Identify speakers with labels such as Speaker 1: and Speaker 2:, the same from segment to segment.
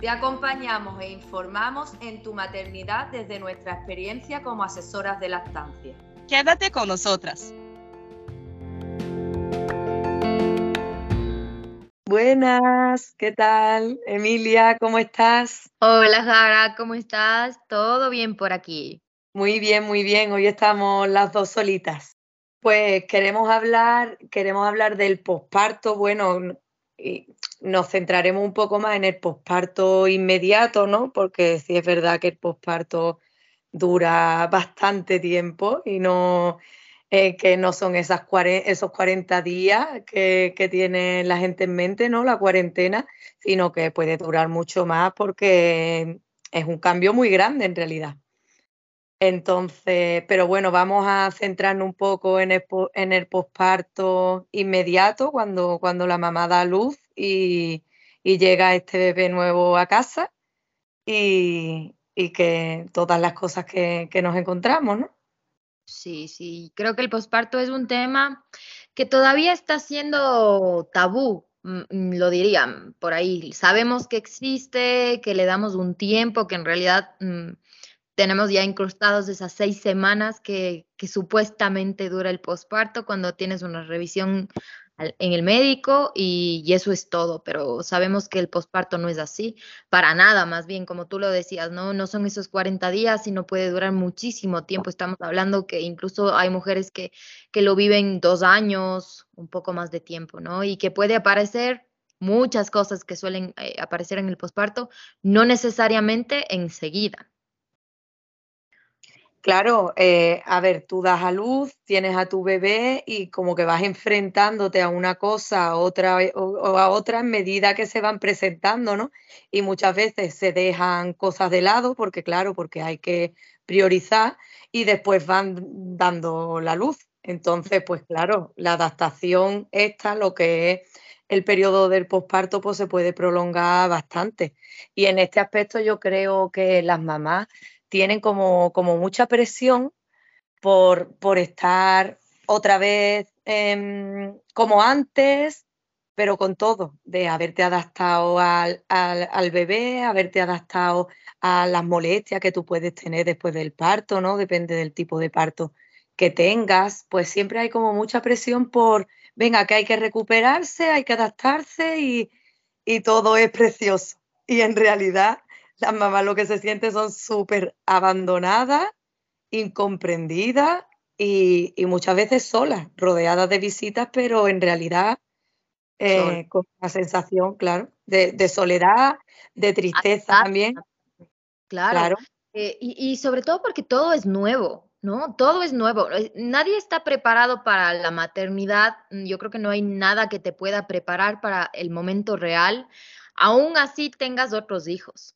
Speaker 1: Te acompañamos e informamos en tu maternidad desde nuestra experiencia como asesoras de lactancia.
Speaker 2: Quédate con nosotras.
Speaker 3: Buenas, ¿qué tal? Emilia, ¿cómo estás?
Speaker 4: Hola, Jara, ¿cómo estás? ¿Todo bien por aquí?
Speaker 3: Muy bien, muy bien. Hoy estamos las dos solitas. Pues queremos hablar, queremos hablar del posparto. Bueno, nos centraremos un poco más en el posparto inmediato, ¿no? Porque sí es verdad que el posparto dura bastante tiempo y no eh, que no son esos 40 días que, que, tiene la gente en mente, ¿no? La cuarentena, sino que puede durar mucho más porque es un cambio muy grande en realidad. Entonces, pero bueno, vamos a centrarnos un poco en el, en el posparto inmediato, cuando, cuando la mamá da luz y, llega este bebé nuevo a casa y, que todas las cosas que, que nos encontramos, ¿no?
Speaker 4: Sí, sí, creo que el posparto es un tema que todavía está siendo tabú, mm, mm, lo dirían por ahí. Sabemos que existe, que le damos un tiempo, que en realidad mm, tenemos ya incrustados esas seis semanas que, supuestamente dura el posparto cuando tienes una revisión en el médico y, eso es todo, pero sabemos que el posparto no es así, para nada, más bien como tú lo decías, ¿no? No son esos 40 días, sino puede durar muchísimo tiempo. Estamos hablando que incluso hay mujeres que, que lo viven dos años, un poco más de tiempo, ¿no? Y que puede aparecer muchas cosas que suelen eh, aparecer en el posparto, no necesariamente enseguida.
Speaker 3: Claro, eh, a ver, tú das a luz, tienes a tu bebé y como que vas enfrentándote a una cosa a otra, o, a otra en medida que se van presentando, ¿no? Y muchas veces se dejan cosas de lado porque, claro, porque hay que priorizar y después van dando la luz. Entonces, pues claro, la adaptación esta, lo que es el periodo del posparto, pues se puede prolongar bastante. Y en este aspecto yo creo que las mamás tienen como, como mucha presión por, por estar otra vez em, como antes, pero con todo, de haberte adaptado al, al, bebé, haberte adaptado a las molestias que tú puedes tener después del parto, ¿no? Depende del tipo de parto que tengas, pues siempre hay como mucha presión por, venga, que hay que recuperarse, hay que adaptarse y, y todo es precioso. Y en realidad las mamás lo que se sienten son súper abandonadas, incomprendidas y, muchas veces solas, rodeadas de visitas, pero en realidad eh, con una sensación, claro, de, soledad, de tristeza también.
Speaker 4: Claro. Eh, y, sobre todo porque todo es nuevo, ¿no? Todo es nuevo. Eh, nadie está preparado para la maternidad. Yo creo que no hay nada que te pueda preparar para el momento real. Aún así tengas otros hijos.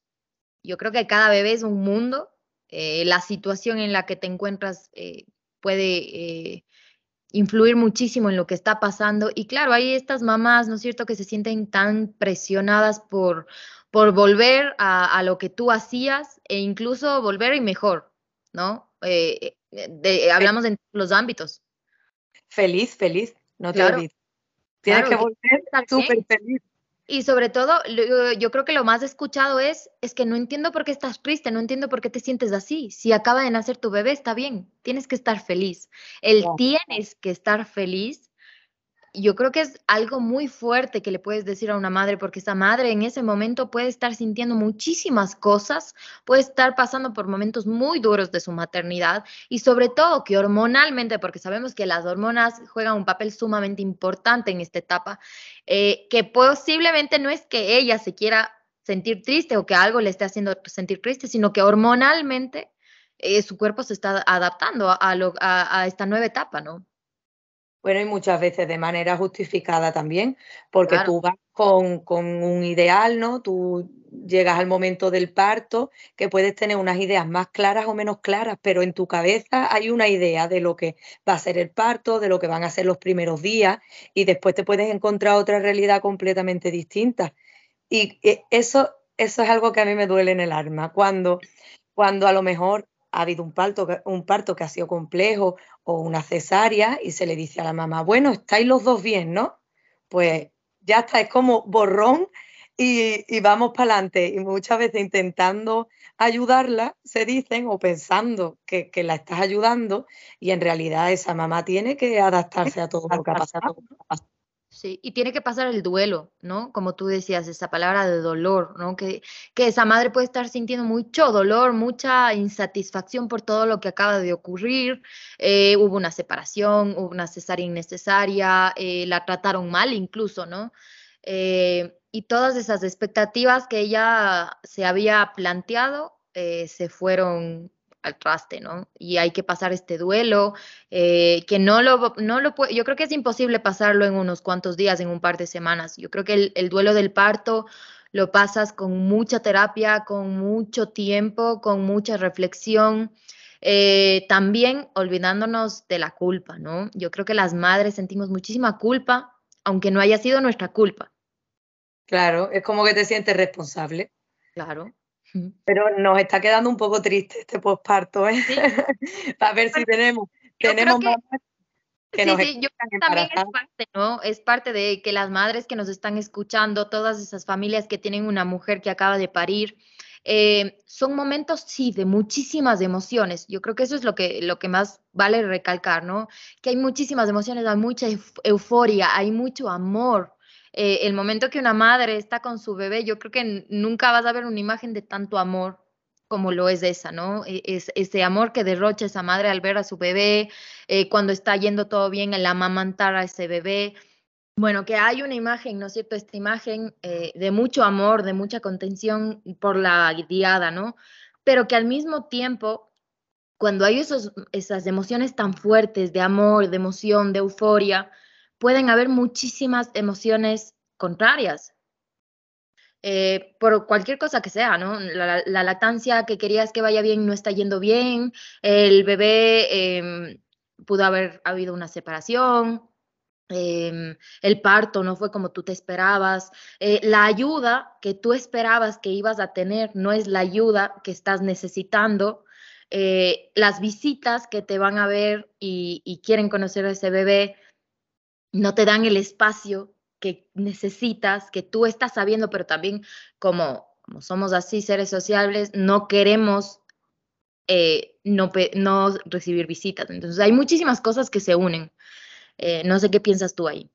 Speaker 4: Yo creo que cada bebé es un mundo. Eh, la situación en la que te encuentras eh, puede eh, influir muchísimo en lo que está pasando. Y claro, hay estas mamás, ¿no es cierto?, que se sienten tan presionadas por, por volver a, lo que tú hacías e incluso volver y mejor, ¿no? hablamos en los ámbitos.
Speaker 3: Feliz, feliz, no te olvides. Tienes que volver súper feliz.
Speaker 4: Y sobre todo, yo creo que lo más escuchado es, es que no entiendo por qué estás triste, no entiendo por qué te sientes así. Si acaba de nacer tu bebé, está bien, tienes que estar feliz. El tienes que estar feliz yo creo que es algo muy fuerte que le puedes decir a una madre, porque esa madre en ese momento puede estar sintiendo muchísimas cosas, puede estar pasando por momentos muy duros de su maternidad y sobre todo que hormonalmente, porque sabemos que las hormonas juegan un papel sumamente importante en esta etapa, eh, que posiblemente no es que ella se quiera sentir triste o que algo le esté haciendo sentir triste, sino que hormonalmente eh, su cuerpo se está adaptando a, a esta nueva etapa, ¿no?
Speaker 3: Bueno, y muchas veces de manera justificada también, porque tú vas con, un ideal, ¿no? Tú llegas al momento del parto, que puedes tener unas ideas más claras o menos claras, pero en tu cabeza hay una idea de lo que va a ser el parto, de lo que van a ser los primeros días, y después te puedes encontrar otra realidad completamente distinta. Y eh, eso, eso es algo que a mí me duele en el alma, cuando, cuando a lo mejor ha habido un parto, un parto que ha sido complejo o una cesárea y se le dice a la mamá, bueno, estáis los dos bien, ¿no? Pues ya está, es como borrón y, vamos para adelante. Y muchas veces intentando ayudarla, se dicen, o pensando que, la estás ayudando, y en realidad esa mamá tiene que adaptarse a todo lo que ha pasado.
Speaker 4: Sí, y tiene que pasar el duelo, ¿no? Como tú decías, esa palabra de dolor, ¿no? Que, que esa madre puede estar sintiendo mucho dolor, mucha insatisfacción por todo lo que acaba de ocurrir. Eh, hubo una separación, hubo una cesárea innecesaria, eh, la trataron mal incluso, ¿no? Eh, y todas esas expectativas que ella se había planteado se fueron al traste, ¿no? Y hay que pasar este duelo, eh, que no lo, no lo puede, yo creo que es imposible pasarlo en unos cuantos días, en un par de semanas. Yo creo que el, duelo del parto lo pasas con mucha terapia, con mucho tiempo, con mucha reflexión. también olvidándonos de la culpa, ¿no? Yo creo que las madres sentimos muchísima culpa, aunque no haya sido nuestra culpa.
Speaker 3: Claro, es como que te sientes responsable.
Speaker 4: Claro.
Speaker 3: Pero nos está quedando un poco triste este posparto, ¿eh? Sí. A ver si tenemos, tenemos
Speaker 4: que, que sí, sí, yo creo que también es parte, ¿no? Es parte de que las madres que nos están escuchando, todas esas familias que tienen una mujer que acaba de parir, eh, son momentos, sí, de muchísimas emociones. Yo creo que eso es lo que, lo que más vale recalcar, ¿no? Que hay muchísimas emociones, hay mucha euforia, hay mucho amor. Eh, el momento que una madre está con su bebé, yo creo que nunca vas a ver una imagen de tanto amor como lo es esa, ¿no? E, es, ese amor que derrocha esa madre al ver a su bebé, eh, cuando está yendo todo bien, el amamantar a ese bebé. Bueno, que hay una imagen, ¿no es cierto? Esta imagen eh, de mucho amor, de mucha contención por la guiada, ¿no? Pero que al mismo tiempo, cuando hay esos, esas emociones tan fuertes de amor, de emoción, de euforia, pueden haber muchísimas emociones contrarias. Eh, por cualquier cosa que sea, ¿no? La, lactancia que querías que vaya bien no está yendo bien, el bebé em, pudo haber habido una separación, em, el parto no fue como tú te esperabas, eh, la ayuda que tú esperabas que ibas a tener no es la ayuda que estás necesitando, eh, las visitas que te van a ver y, y quieren conocer a ese bebé no te dan el espacio que necesitas, que tú estás sabiendo, pero también como, como somos así seres sociables, no queremos eh, no, no, recibir visitas. Entonces hay muchísimas cosas que se unen. Eh, no sé qué piensas tú ahí.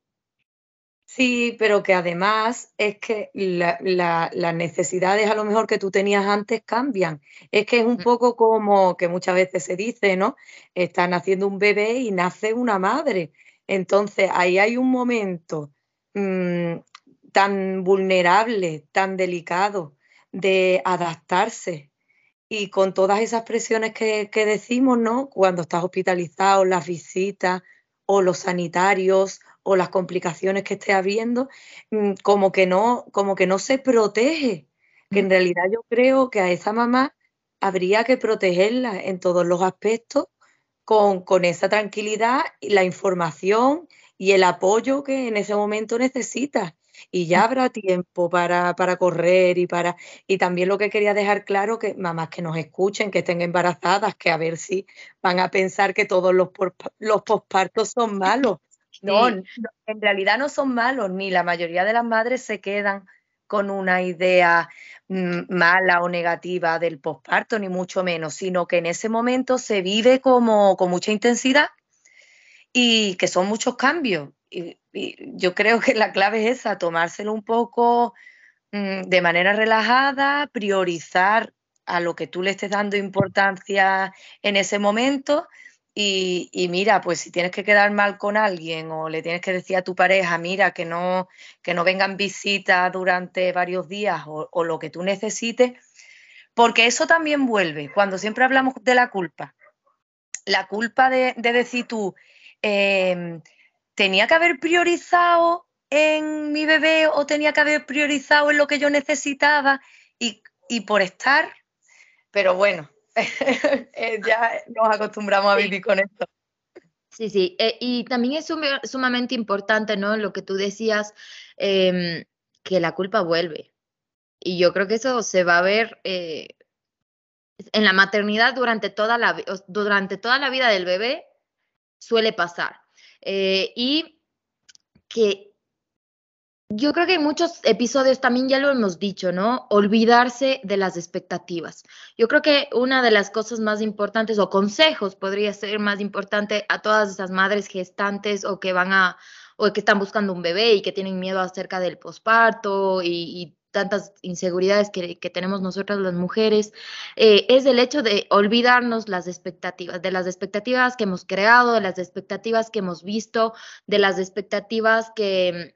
Speaker 3: Sí, pero que además es que las necesidades a lo mejor que tú tenías antes cambian. Es que es un poco como que muchas veces se dice, ¿no? Están haciendo un bebé y nace una madre. Entonces, ahí hay un momento mm, tan vulnerable, tan delicado de adaptarse y con todas esas presiones que, decimos, ¿no? Cuando estás hospitalizado, las visitas o los sanitarios o las complicaciones que esté habiendo, mm, como que no, como que no se protege. Que en realidad yo creo que a esa mamá habría que protegerla en todos los aspectos con, esa tranquilidad, la información y el apoyo que en ese momento necesitas. Y ya habrá tiempo para, correr y para. Y también lo que quería dejar claro, que mamás que nos escuchen, que estén embarazadas, que a ver si van a pensar que todos los, los pospartos son malos. No, no, en realidad no son malos, ni la mayoría de las madres se quedan con una idea mm, mala o negativa del posparto, ni mucho menos, sino que en ese momento se vive como con mucha intensidad y que son muchos cambios. Y, yo creo que la clave es esa, tomárselo un poco mm, de manera relajada, priorizar a lo que tú le estés dando importancia en ese momento y, mira, pues si tienes que quedar mal con alguien o le tienes que decir a tu pareja, mira, que no, que no vengan visitas durante varios días o, lo que tú necesites, porque eso también vuelve, cuando siempre hablamos de la culpa. La culpa de, decir tú, em, tenía que haber priorizado en mi bebé o tenía que haber priorizado en lo que yo necesitaba y, por estar, pero bueno, ya nos acostumbramos a vivir con esto.
Speaker 4: Sí, sí, eh, y también es sumamente importante, ¿no? Lo que tú decías, em, que la culpa vuelve. Y yo creo que eso se va a ver eh, en la maternidad durante toda la, durante toda la vida del bebé, suele pasar. y que yo creo que en muchos episodios también ya lo hemos dicho, ¿no? Olvidarse de las expectativas. Yo creo que una de las cosas más importantes o consejos podría ser más importante a todas esas madres gestantes o que van a o que están buscando un bebé y que tienen miedo acerca del posparto y, tantas inseguridades que, tenemos nosotras las mujeres, eh, es el hecho de olvidarnos las expectativas, de las expectativas que hemos creado, de las expectativas que hemos visto, de las expectativas que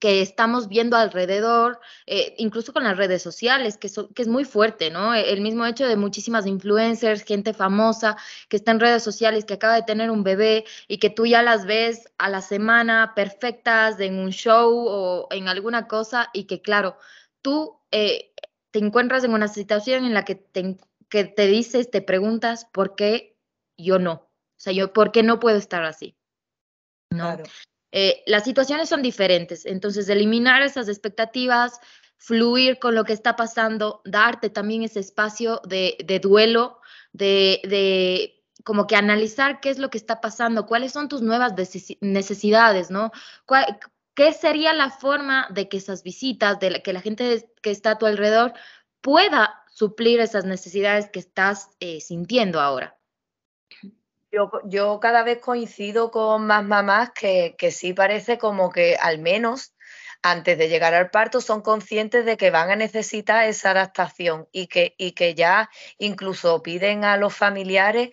Speaker 4: que estamos viendo alrededor, eh, incluso con las redes sociales, que, que, es muy fuerte, ¿no? E, el mismo hecho de muchísimas influencers, gente famosa que está en redes sociales, que acaba de tener un bebé y que tú ya las ves a la semana perfectas en un show o en alguna cosa y que, claro, tú eh, te encuentras en una situación en la que te, que te dices, te preguntas, ¿por qué yo no? O sea, yo, ¿por qué no puedo estar así? ¿No? Eh, las situaciones son diferentes, entonces eliminar esas expectativas, fluir con lo que está pasando, darte también ese espacio de, duelo, de, como que analizar qué es lo que está pasando, cuáles son tus nuevas necesidades, ¿no? ¿Qué sería la forma de que esas visitas, de que la gente que está a tu alrededor pueda suplir esas necesidades que estás eh, sintiendo ahora?
Speaker 3: Yo, cada vez coincido con más mamás que, sí parece como que al menos antes de llegar al parto son conscientes de que van a necesitar esa adaptación y que, y que ya incluso piden a los familiares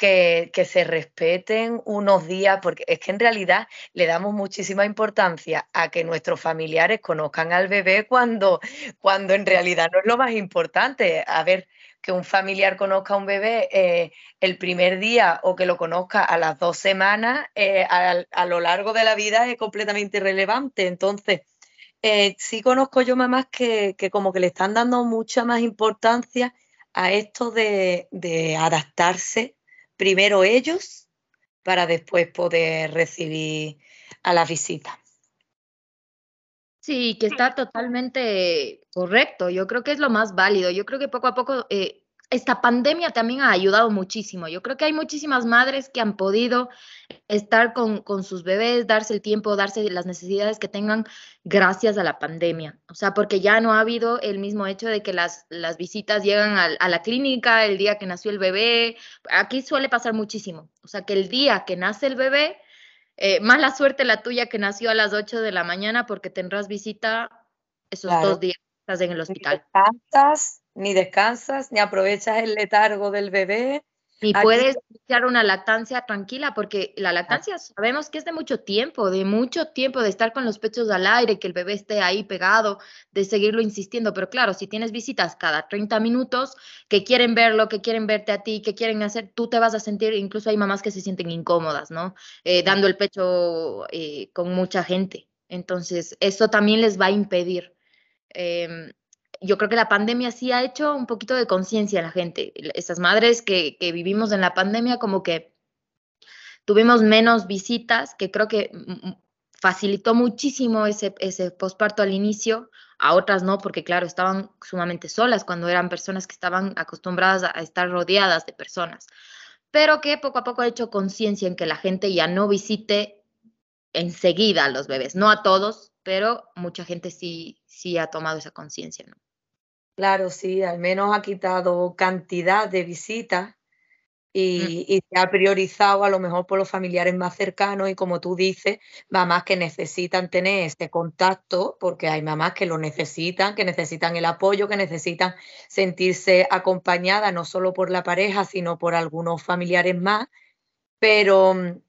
Speaker 3: que, se respeten unos días, porque es que en realidad le damos muchísima importancia a que nuestros familiares conozcan al bebé cuando, cuando en realidad no es lo más importante. A ver, que un familiar conozca a un bebé eh, el primer día o que lo conozca a las dos semanas, eh, a, lo largo de la vida es completamente irrelevante. Entonces, eh, sí conozco yo mamás que, como que le están dando mucha más importancia a esto de, de adaptarse primero ellos para después poder recibir a la visita.
Speaker 4: Sí, que está totalmente correcto. Yo creo que es lo más válido. Yo creo que poco a poco eh, esta pandemia también ha ayudado muchísimo. Yo creo que hay muchísimas madres que han podido estar con, con, sus bebés, darse el tiempo, darse las necesidades que tengan gracias a la pandemia. O sea, porque ya no ha habido el mismo hecho de que las, las visitas llegan a, a la clínica el día que nació el bebé. Aquí suele pasar muchísimo. O sea, que el día que nace el bebé eh, mala suerte la tuya que nació a las 8 de la mañana porque tendrás visita esos dos días estás en el hospital.
Speaker 3: Ni descansas, ni descansas, ni aprovechas el letargo del bebé,
Speaker 4: y puedes iniciar una lactancia tranquila, porque la lactancia sabemos que es de mucho tiempo, de mucho tiempo de estar con los pechos al aire, que el bebé esté ahí pegado, de seguirlo insistiendo. Pero claro, si tienes visitas cada 30 minutos que quieren verlo, que quieren verte a ti, que quieren hacer, tú te vas a sentir, incluso hay mamás que se sienten incómodas, ¿no? Eh, dando el pecho eh, con mucha gente. Entonces, eso también les va a impedir. Em, yo creo que la pandemia sí ha hecho un poquito de conciencia a la gente. Esas madres que, vivimos en la pandemia, como que tuvimos menos visitas, que creo que facilitó muchísimo ese, ese posparto al inicio, a otras no, porque claro, estaban sumamente solas cuando eran personas que estaban acostumbradas a estar rodeadas de personas, pero que poco a poco ha hecho conciencia en que la gente ya no visite enseguida a los bebés, no a todos, pero mucha gente sí, sí ha tomado esa conciencia, ¿no?
Speaker 3: Claro, sí, al menos ha quitado cantidad de visitas mm. y, se ha priorizado a lo mejor por los familiares más cercanos y como tú dices, mamás que necesitan tener este contacto, porque hay mamás que lo necesitan, que necesitan el apoyo, que necesitan sentirse acompañadas no solo por la pareja, sino por algunos familiares más, pero mm,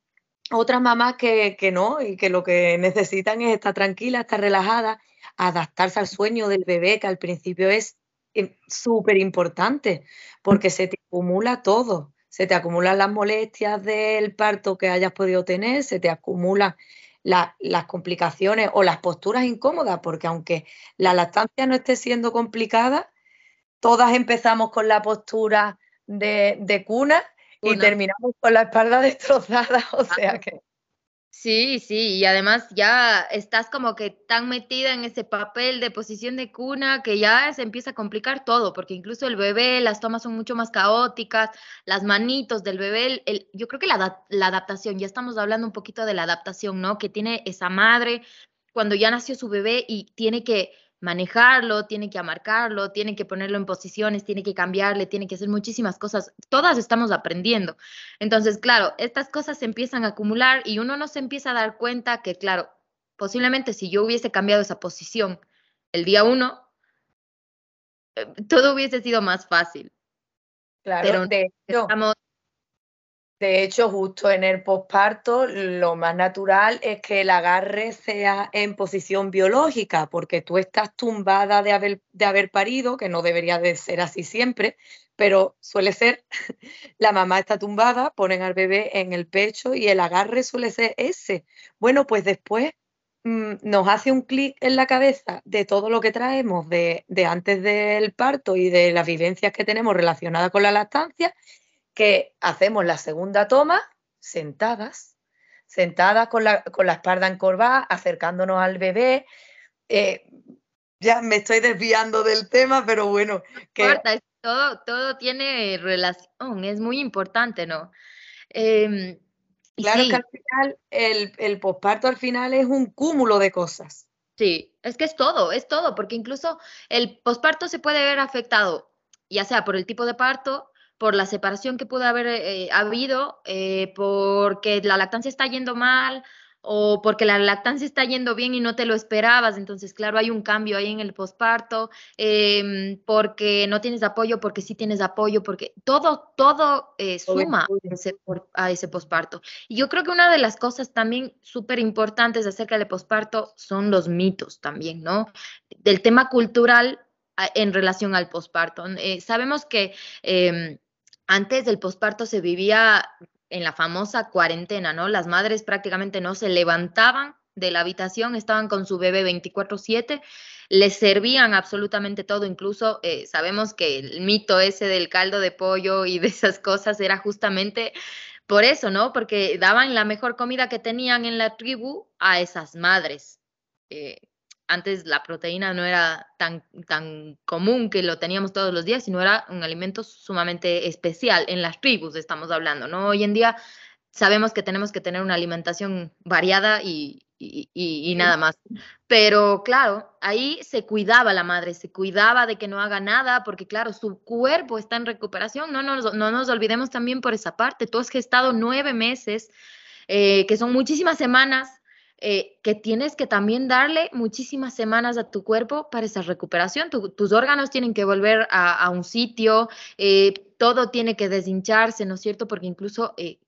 Speaker 3: otras mamás que, que no y que lo que necesitan es estar tranquila, estar relajada, adaptarse al sueño del bebé, que al principio es súper importante porque se te acumula todo. Se te acumulan las molestias del parto que hayas podido tener, se te acumulan las complicaciones o las posturas incómodas, porque aunque la lactancia no esté siendo complicada, todas empezamos con la postura de, cuna y terminamos con la espalda destrozada, o sea que...
Speaker 4: Sí, sí, y además ya estás como que tan metida en ese papel de posición de cuna que ya se empieza a complicar todo, porque incluso el bebé, las tomas son mucho más caóticas, las manitos del bebé, el, yo creo que la, la adaptación, ya estamos hablando un poquito de la adaptación, ¿no? Que tiene esa madre cuando ya nació su bebé y tiene que manejarlo, tiene que amarcarlo, tiene que ponerlo en posiciones, tiene que cambiarle, tiene que hacer muchísimas cosas. Todas estamos aprendiendo. Entonces, claro, estas cosas se empiezan a acumular y uno no se empieza a dar cuenta que, claro, posiblemente si yo hubiese cambiado esa posición el día uno, eh, todo hubiese sido más fácil.
Speaker 3: Claro, Pero de estamos de hecho, justo en el posparto, lo más natural es que el agarre sea en posición biológica, porque tú estás tumbada de haber, de haber parido, que no debería de ser así siempre, pero suele ser, la mamá está tumbada, ponen al bebé en el pecho y el agarre suele ser ese. Bueno, pues después mm, nos hace un clic en la cabeza de todo lo que traemos de, de antes del parto y de las vivencias que tenemos relacionadas con la lactancia que hacemos la segunda toma sentadas, sentadas con la, con la espalda encorvada, acercándonos al bebé. Eh, ya me estoy desviando del tema, pero bueno.
Speaker 4: Que... todo, todo tiene relación, es muy importante, ¿no? Em,
Speaker 3: claro que al final, el, el posparto al final es un cúmulo de cosas.
Speaker 4: Sí, es que es todo, es todo, porque incluso el posparto se puede ver afectado, ya sea por el tipo de parto, por la separación que pudo haber eh, habido, eh, porque la lactancia está yendo mal o porque la lactancia está yendo bien y no te lo esperabas. Entonces, claro, hay un cambio ahí en el posparto, em, porque no tienes apoyo, porque sí tienes apoyo, porque todo, todo eh, suma a ese posparto. Y yo creo que una de las cosas también súper importantes acerca del posparto son los mitos también, ¿no? Del tema cultural en relación al posparto. sabemos que em, antes del posparto se vivía en la famosa cuarentena, ¿no? Las madres prácticamente no se levantaban de la habitación, estaban con su bebé 24/7, les servían absolutamente todo, incluso eh, sabemos que el mito ese del caldo de pollo y de esas cosas era justamente por eso, ¿no? Porque daban la mejor comida que tenían en la tribu a esas madres. Eh, antes la proteína no era tan, tan común que lo teníamos todos los días, sino era un alimento sumamente especial en las tribus, estamos hablando, ¿no? Hoy en día sabemos que tenemos que tener una alimentación variada y, y, nada más. Pero claro, ahí se cuidaba la madre, se cuidaba de que no haga nada, porque claro, su cuerpo está en recuperación. No nos, no nos olvidemos también por esa parte. Tú has gestado nueve meses, eh, que son muchísimas semanas eh, que tienes que también darle muchísimas semanas a tu cuerpo para esa recuperación. tus órganos tienen que volver a, un sitio, eh, todo tiene que deshincharse, ¿no es cierto? Porque incluso eh,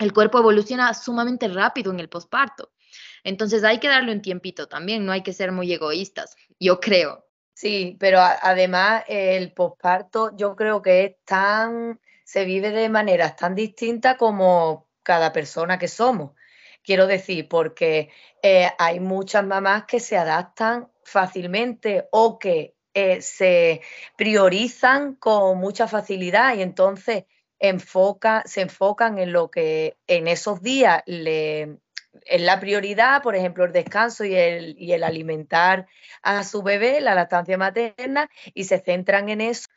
Speaker 4: el cuerpo evoluciona sumamente rápido en el posparto. Entonces hay que darle un tiempito también, no hay que ser muy egoístas, yo creo.
Speaker 3: Sí, pero además el posparto yo creo que es tan, se vive de maneras tan distintas como cada persona que somos. Quiero decir, porque eh, hay muchas mamás que se adaptan fácilmente o que eh, se priorizan con mucha facilidad y entonces se enfocan en lo que en esos días es la prioridad, por ejemplo, el descanso y el, y el alimentar a su bebé, la lactancia materna, y se centran en eso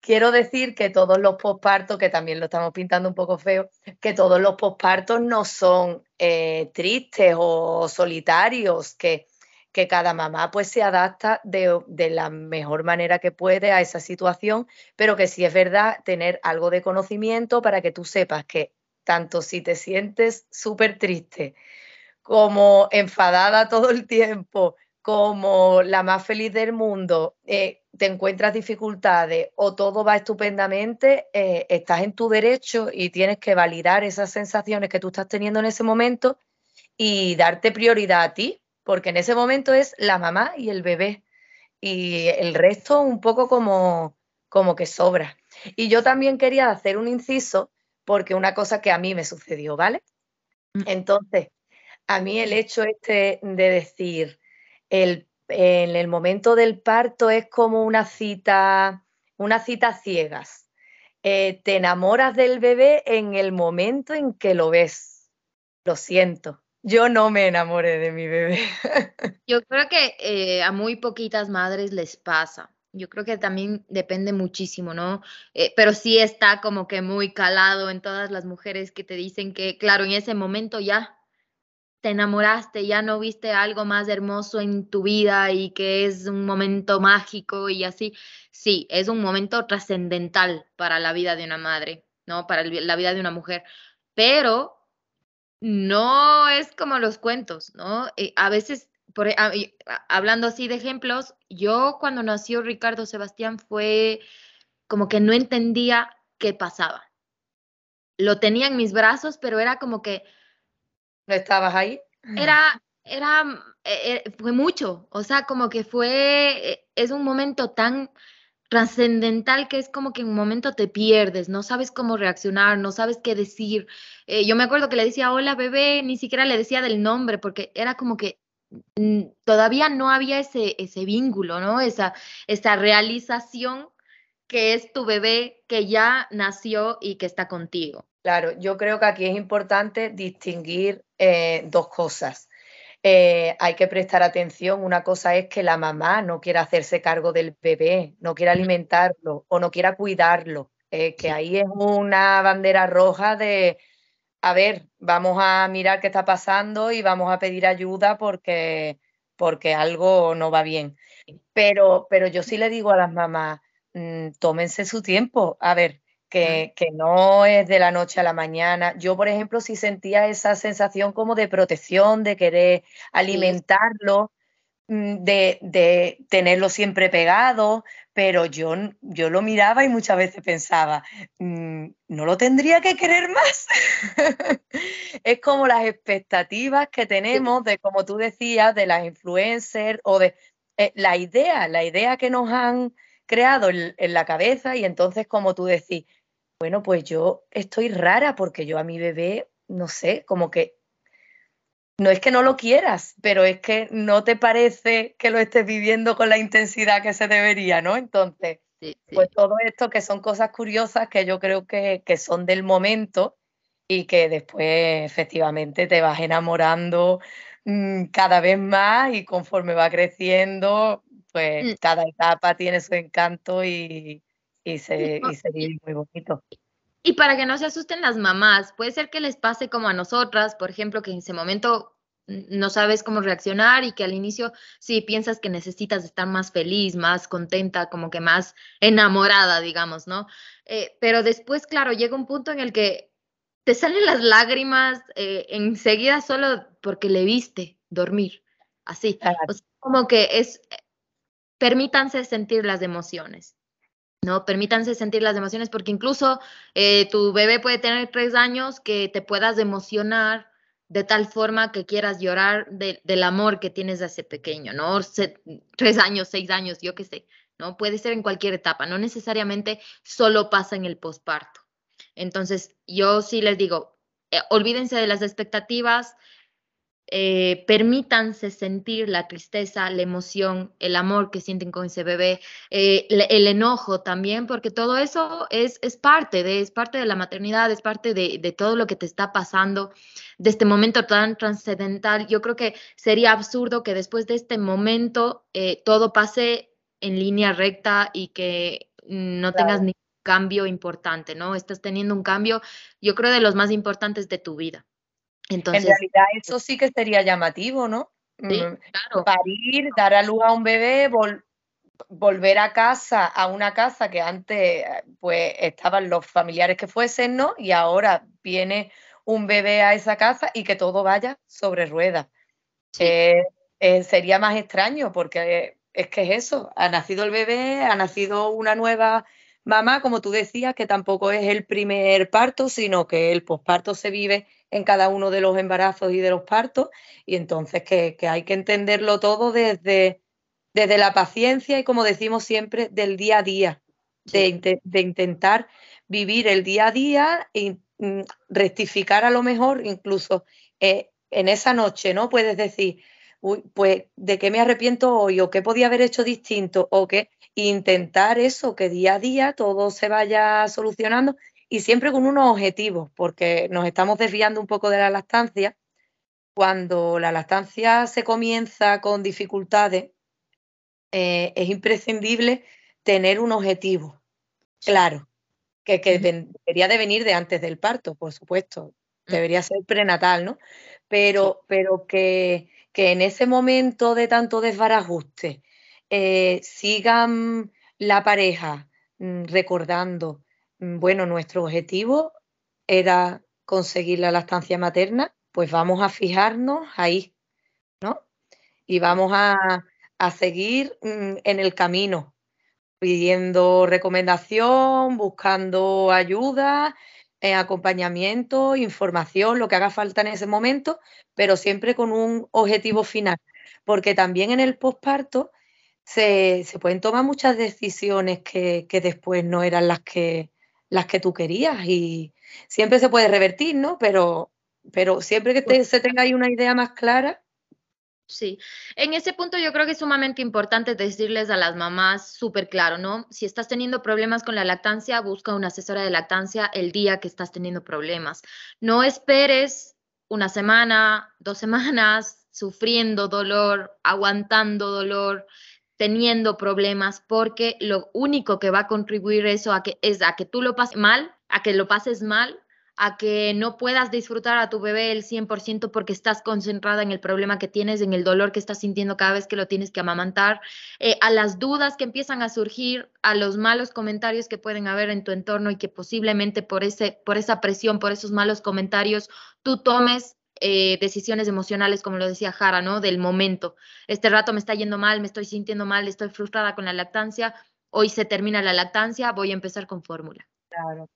Speaker 3: quiero decir que todos los pospartos, que también lo estamos pintando un poco feo, que todos los pospartos no son eh, tristes o solitarios, que, que, cada mamá pues se adapta de, de, la mejor manera que puede a esa situación, pero que sí es verdad tener algo de conocimiento para que tú sepas que tanto si te sientes súper triste como enfadada todo el tiempo, como la más feliz del mundo, eh, te encuentras dificultades o todo va estupendamente, eh, estás en tu derecho y tienes que validar esas sensaciones que tú estás teniendo en ese momento y darte prioridad a ti, porque en ese momento es la mamá y el bebé y el resto un poco como, como que sobra. Y yo también quería hacer un inciso porque una cosa que a mí me sucedió, ¿vale? Mm. Entonces, a mí el hecho este de decir, el en el momento del parto es como una cita una cita ciegas. Eh, te enamoras del bebé en el momento en que lo ves. Lo siento. Yo no me enamoré de mi bebé.
Speaker 4: Yo creo que eh, a muy poquitas madres les pasa. Yo creo que también depende muchísimo, ¿no? Eh, pero sí está como que muy calado en todas las mujeres que te dicen que, claro, en ese momento ya te enamoraste, ya no viste algo más hermoso en tu vida y que es un momento mágico y así. Sí, es un momento trascendental para la vida de una madre, ¿no? Para la vida de una mujer. Pero no es como los cuentos, ¿no? Eh, a veces, por, e, hablando así de ejemplos, yo cuando nació Ricardo Sebastián fue como que no entendía qué pasaba. Lo tenía en mis brazos, pero era como que...
Speaker 3: ¿No estabas ahí?
Speaker 4: Era, era, eh, eh, fue mucho, o sea, como que fue, es un momento tan trascendental que es como que en un momento te pierdes, no sabes cómo reaccionar, no sabes qué decir. Eh, yo me acuerdo que le decía, hola bebé, ni siquiera le decía del nombre, porque era como que mm, todavía no había ese, ese vínculo, ¿no? Esa, esa realización que es tu bebé que ya nació y que está contigo.
Speaker 3: Claro, yo creo que aquí es importante distinguir eh, dos cosas. Eh, hay que prestar atención. Una cosa es que la mamá no quiera hacerse cargo del bebé, no quiera alimentarlo o no quiera cuidarlo. Eh, que ahí es una bandera roja de, a ver, vamos a mirar qué está pasando y vamos a pedir ayuda porque, porque algo no va bien. Pero, pero yo sí le digo a las mamás, mm, tómense su tiempo. A ver, que, no es de la noche a la mañana. Yo, por ejemplo, sí sentía esa sensación como de protección, de querer alimentarlo, mm, de, tenerlo siempre pegado, pero yo, yo lo miraba y muchas veces pensaba, mm, no lo tendría que querer más. es como las expectativas que tenemos de, como tú decías, de las influencers o de eh, la idea, la idea que nos han creado en, en, la cabeza y entonces, como tú decís, bueno, pues yo estoy rara porque yo a mi bebé, no sé, como que no es que no lo quieras, pero es que no te parece que lo estés viviendo con la intensidad que se debería, ¿no? Entonces, pues todo esto que son cosas curiosas que yo creo que, son del momento y que después efectivamente te vas enamorando mm, cada vez más y conforme va creciendo, pues mm. cada etapa tiene su encanto y, y se, y muy bonito.
Speaker 4: Y para que no se asusten las mamás, puede ser que les pase como a nosotras, por ejemplo, que en ese momento no sabes cómo reaccionar y que al inicio sí piensas que necesitas estar más feliz, más contenta, como que más enamorada, digamos, ¿no? Eh, pero después, claro, llega un punto en el que te salen las lágrimas eh, enseguida solo porque le viste dormir, así. como que es, permítanse sentir las emociones. ¿No? Permítanse sentir las emociones porque incluso eh, tu bebé puede tener tres años que te puedas emocionar de tal forma que quieras llorar del amor que tienes de ese pequeño, ¿no? tres años, seis años, yo qué sé, ¿no? Puede ser en cualquier etapa, no necesariamente solo pasa en el posparto. Entonces, yo sí les digo, eh, olvídense de las expectativas, eh, permítanse sentir la tristeza, la emoción, el amor que sienten con ese bebé, eh, el, enojo también, porque todo eso es, es, parte de, es parte de la maternidad, es parte de, de, todo lo que te está pasando, de este momento tan trascendental. Yo creo que sería absurdo que después de este momento eh, todo pase en línea recta y que no tengas ningún cambio importante, ¿no? Estás teniendo un cambio, yo creo, de los más importantes de tu vida
Speaker 3: en realidad eso sí que sería llamativo, ¿no?
Speaker 4: Sí, mm, claro.
Speaker 3: Parir, dar a luz a un bebé, volver a casa, a una casa que antes pues estaban los familiares que fuesen, ¿no? Y ahora viene un bebé a esa casa y que todo vaya sobre ruedas. Eh, eh, sería más extraño porque es que es eso, ha nacido el bebé, ha nacido una nueva mamá, como tú decías, que tampoco es el primer parto, sino que el posparto se vive en cada uno de los embarazos y de los partos, y entonces que, hay que entenderlo todo desde, desde la paciencia y, como decimos siempre, del día a día, de, intentar vivir el día a día y mm, rectificar a lo mejor incluso eh, en esa noche, ¿no? Puedes decir, uy, pues, ¿de qué me arrepiento hoy? ¿O qué podía haber hecho distinto? ¿O qué? Intentar eso, que día a día todo se vaya solucionando y siempre con unos objetivos, porque nos estamos desviando un poco de la lactancia. Cuando la lactancia se comienza con dificultades, eh, es imprescindible tener un objetivo claro, que, debería de venir de antes del parto, por supuesto, mm. debería ser prenatal, ¿no? Pero, pero que, que, en ese momento de tanto desbarajuste eh, sigan la pareja mm, recordando, bueno, nuestro objetivo era conseguir la lactancia materna, pues vamos a fijarnos ahí, ¿no? Y vamos a, a seguir en el camino, pidiendo recomendación, buscando ayuda, eh, acompañamiento, información, lo que haga falta en ese momento, pero siempre con un objetivo final, porque también en el posparto se, pueden tomar muchas decisiones que, después no eran las que, las que tú querías y siempre se puede revertir, ¿no? Pero, pero siempre que pues se tenga ahí una idea más clara,
Speaker 4: Sí, en ese punto yo creo que es sumamente importante decirles a las mamás súper claro, ¿no? Si estás teniendo problemas con la lactancia, busca una asesora de lactancia el día que estás teniendo problemas. No esperes una semana, dos semanas sufriendo dolor, aguantando dolor, teniendo problemas, porque lo único que va a contribuir eso a que, es a que tú lo pases mal, a que lo pases mal a que no puedas disfrutar a tu bebé el 100% porque estás concentrada en el problema que tienes, en el dolor que estás sintiendo cada vez que lo tienes que amamantar, eh, a las dudas que empiezan a surgir, a los malos comentarios que pueden haber en tu entorno y que posiblemente por, ese, por esa presión, por esos malos comentarios, tú tomes eh, decisiones emocionales, como lo decía Jara, ¿no? Del momento. Este rato me está yendo mal, me estoy sintiendo mal, estoy frustrada con la lactancia, hoy se termina la lactancia, voy a empezar con fórmula.
Speaker 3: Claro.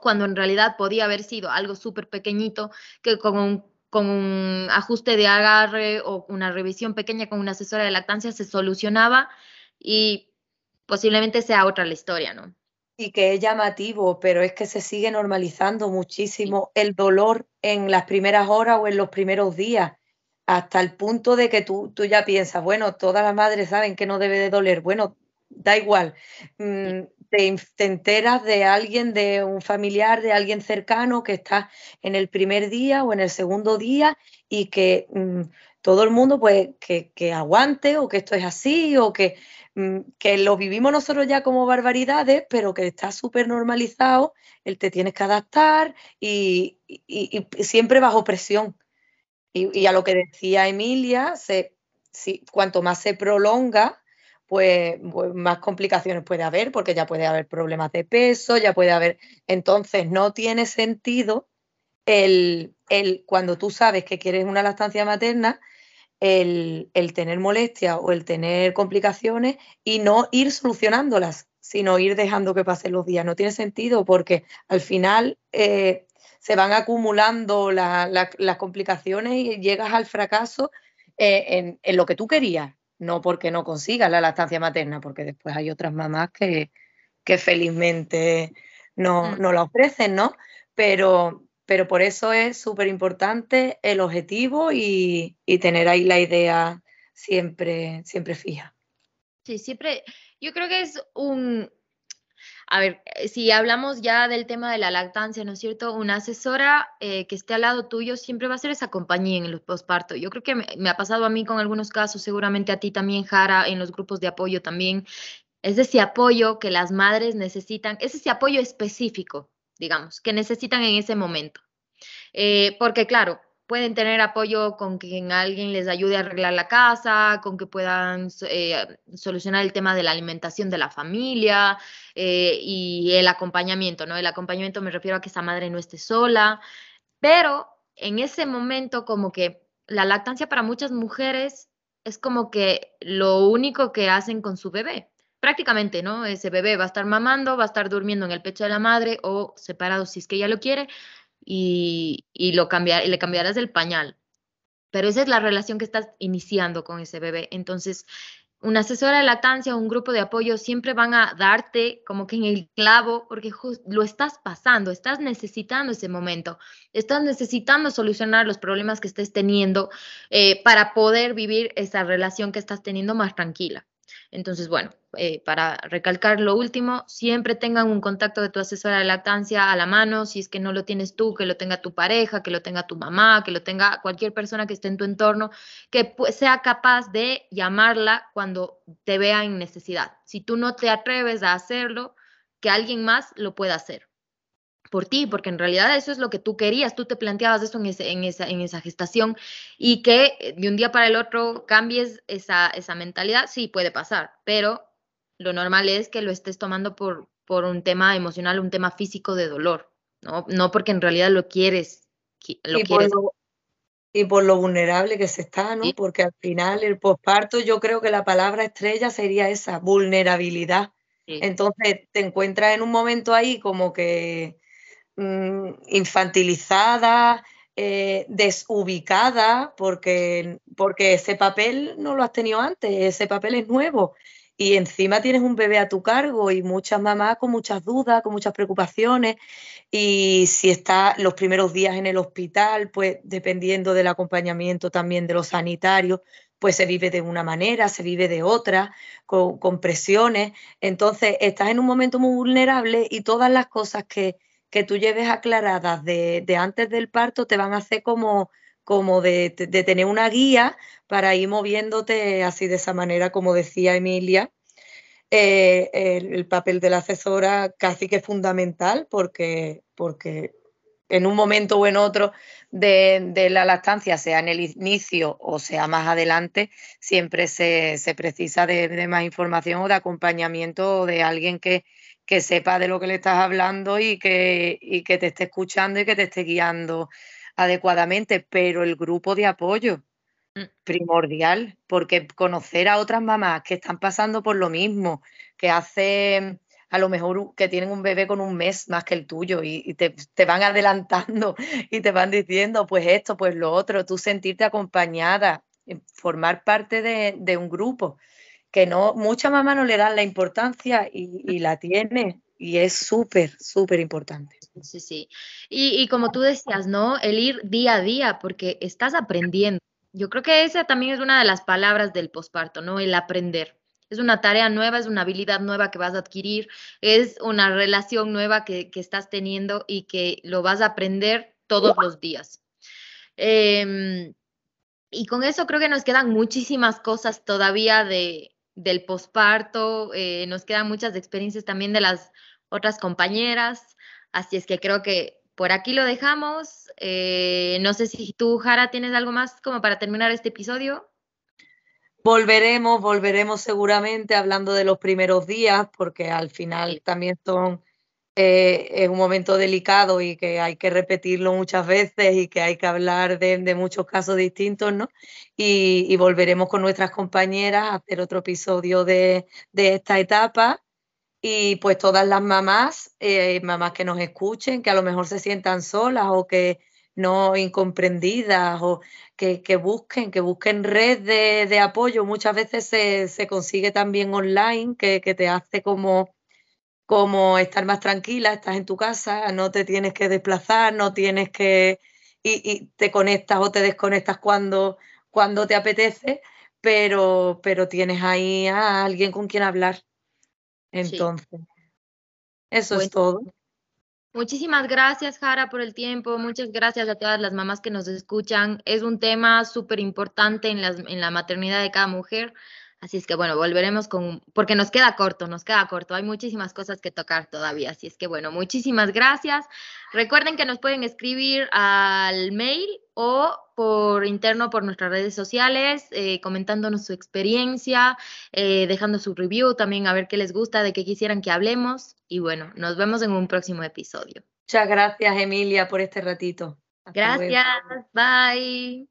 Speaker 4: Cuando en realidad podía haber sido algo súper pequeñito que con un, con un ajuste de agarre o una revisión pequeña con una asesora de lactancia se solucionaba y posiblemente sea otra la historia, ¿no?
Speaker 3: Y que es llamativo, pero es que se sigue normalizando muchísimo el dolor en las primeras horas o en los primeros días, hasta el punto de que tú, tú ya piensas, bueno, todas las madres saben que no debe de doler, bueno, da igual. Mm, te, enteras de alguien, de un familiar, de alguien cercano que está en el primer día o en el segundo día y que mm, todo el mundo pues que, aguante o que esto es así o que, que lo vivimos nosotros ya como barbaridades, pero que está súper normalizado, el te tienes que adaptar y, siempre bajo presión. Y, a lo que decía Emilia, se, si, cuanto más se prolonga, pues, pues, más complicaciones puede haber, porque ya puede haber problemas de peso, ya puede haber. Entonces, no tiene sentido el, cuando tú sabes que quieres una lactancia materna, el, tener molestias o el tener complicaciones y no ir solucionándolas, sino ir dejando que pasen los días. No tiene sentido porque al final eh, se van acumulando las complicaciones y llegas al fracaso eh, en lo que tú querías no porque no consigas la lactancia materna, porque después hay otras mamás que, que felizmente no, mm. no, la ofrecen, ¿no? Pero, pero por eso es súper importante el objetivo y, tener ahí la idea siempre, siempre fija.
Speaker 4: Sí, siempre, yo creo que es un, a ver, eh, si hablamos ya del tema de la lactancia, ¿no es cierto? Una asesora eh, que esté al lado tuyo siempre va a ser esa compañía en el posparto. Yo creo que me, ha pasado a mí con algunos casos, seguramente a ti también, Jara, en los grupos de apoyo también. Es ese apoyo que las madres necesitan, es ese apoyo específico, digamos, que necesitan en ese momento. Eh, porque claro, pueden tener apoyo con que alguien les ayude a arreglar la casa, con que puedan eh, solucionar el tema de la alimentación de la familia eh, y el acompañamiento, ¿no? El acompañamiento me refiero a que esa madre no esté sola, pero en ese momento como que la lactancia para muchas mujeres es como que lo único que hacen con su bebé. Prácticamente, ¿no? Ese bebé va a estar mamando, va a estar durmiendo en el pecho de la madre o separado si es que ella lo quiere, y, lo cambiar, le cambiarás el pañal. Pero esa es la relación que estás iniciando con ese bebé. Entonces, una asesora de lactancia, un grupo de apoyo siempre van a darte como que en el clavo, porque lo estás pasando, estás necesitando ese momento, estás necesitando solucionar los problemas que estés teniendo eh, para poder vivir esa relación que estás teniendo más tranquila. Entonces, bueno, eh, para recalcar lo último, siempre tengan un contacto de tu asesora de lactancia a la mano, si es que no lo tienes tú, que lo tenga tu pareja, que lo tenga tu mamá, que lo tenga cualquier persona que esté en tu entorno, que sea capaz de llamarla cuando te vea en necesidad. Si tú no te atreves a hacerlo, que alguien más lo pueda hacer por ti, porque en realidad eso es lo que tú querías, tú te planteabas eso en, en, esa, en esa gestación y que eh, de un día para el otro cambies esa, esa mentalidad, sí puede pasar, pero lo normal es que lo estés tomando por, por un tema emocional, un tema físico de dolor, ¿no? No porque en realidad lo quieres. Lo
Speaker 3: y,
Speaker 4: quieres.
Speaker 3: Por lo, y por lo vulnerable que se está, ¿no? Porque al final el posparto, yo creo que la palabra estrella sería esa, vulnerabilidad. Entonces te encuentras en un momento ahí como que Mm, infantilizada, eh, desubicada, porque, porque ese papel no lo has tenido antes, ese papel es nuevo. Y encima tienes un bebé a tu cargo y muchas mamás con muchas dudas, con muchas preocupaciones. Y si está los primeros días en el hospital, pues dependiendo del acompañamiento también de los sanitarios, pues se vive de una manera, se vive de otra, con, con presiones. Entonces estás en un momento muy vulnerable y todas las cosas que, que tú lleves aclaradas de, antes del parto te van a hacer como, como de, tener una guía para ir moviéndote así de esa manera, como decía Emilia. Eh, el, papel de la asesora casi que es fundamental porque, porque en un momento o en otro de, la lactancia, sea en el inicio o sea más adelante, siempre se, precisa de, de, más información o de acompañamiento de alguien que, que sepa de lo que le estás hablando y que, que te esté escuchando y que te esté guiando adecuadamente, pero el grupo de apoyo mm. primordial, porque conocer a otras mamás que están pasando por lo mismo, que hacen a lo mejor que tienen un bebé con un mes más que el tuyo y, te, van adelantando y te van diciendo pues esto, pues lo otro, tú sentirte acompañada, eh, formar parte de, de un grupo que no, muchas mamás no le dan la importancia y, la tiene y es súper, súper importante.
Speaker 4: Sí, sí. Y, como tú decías, ¿no? El ir día a día, porque estás aprendiendo. Yo creo que esa también es una de las palabras del posparto, ¿no? El aprender. Es una tarea nueva, es una habilidad nueva que vas a adquirir, es una relación nueva que, estás teniendo y que lo vas a aprender todos los días. Em, y con eso creo que nos quedan muchísimas cosas todavía de, del posparto, eh, nos quedan muchas experiencias también de las otras compañeras, así es que creo que por aquí lo dejamos. Eh, no sé si tú, Jara, tienes algo más como para terminar este episodio.
Speaker 3: Volveremos, volveremos seguramente hablando de los primeros días, porque al final también son eh, es un momento delicado y que hay que repetirlo muchas veces y que hay que hablar de, muchos casos distintos, ¿no? Y, volveremos con nuestras compañeras a hacer otro episodio de, esta etapa. Y pues todas las mamás, eh, mamás que nos escuchen, que a lo mejor se sientan solas o que no incomprendidas o que, busquen, que busquen red de, apoyo. Muchas veces se, consigue también online, que, que te hace como como estar más tranquila, estás en tu casa, no te tienes que desplazar, no tienes que y, te conectas o te desconectas cuando, cuando te apetece, pero, pero tienes ahí a alguien con quien hablar. Entonces, eso es todo.
Speaker 4: Muchísimas gracias, Jara, por el tiempo. Muchas gracias a todas las mamás que nos escuchan. Es un tema súper importante en, en la maternidad de cada mujer. Así es que bueno, volveremos con, porque nos queda corto, nos queda corto, hay muchísimas cosas que tocar todavía. Así es que bueno, muchísimas gracias. Recuerden que nos pueden escribir al mail o por interno por nuestras redes sociales, eh, comentándonos su experiencia, eh, dejando su review también a ver qué les gusta, de qué quisieran que hablemos. Y bueno, nos vemos en un próximo episodio.
Speaker 3: Muchas gracias, Emilia, por este ratito.
Speaker 4: gracias, bye.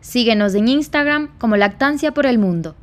Speaker 4: Síguenos en Instagram como Lactancia por el Mundo.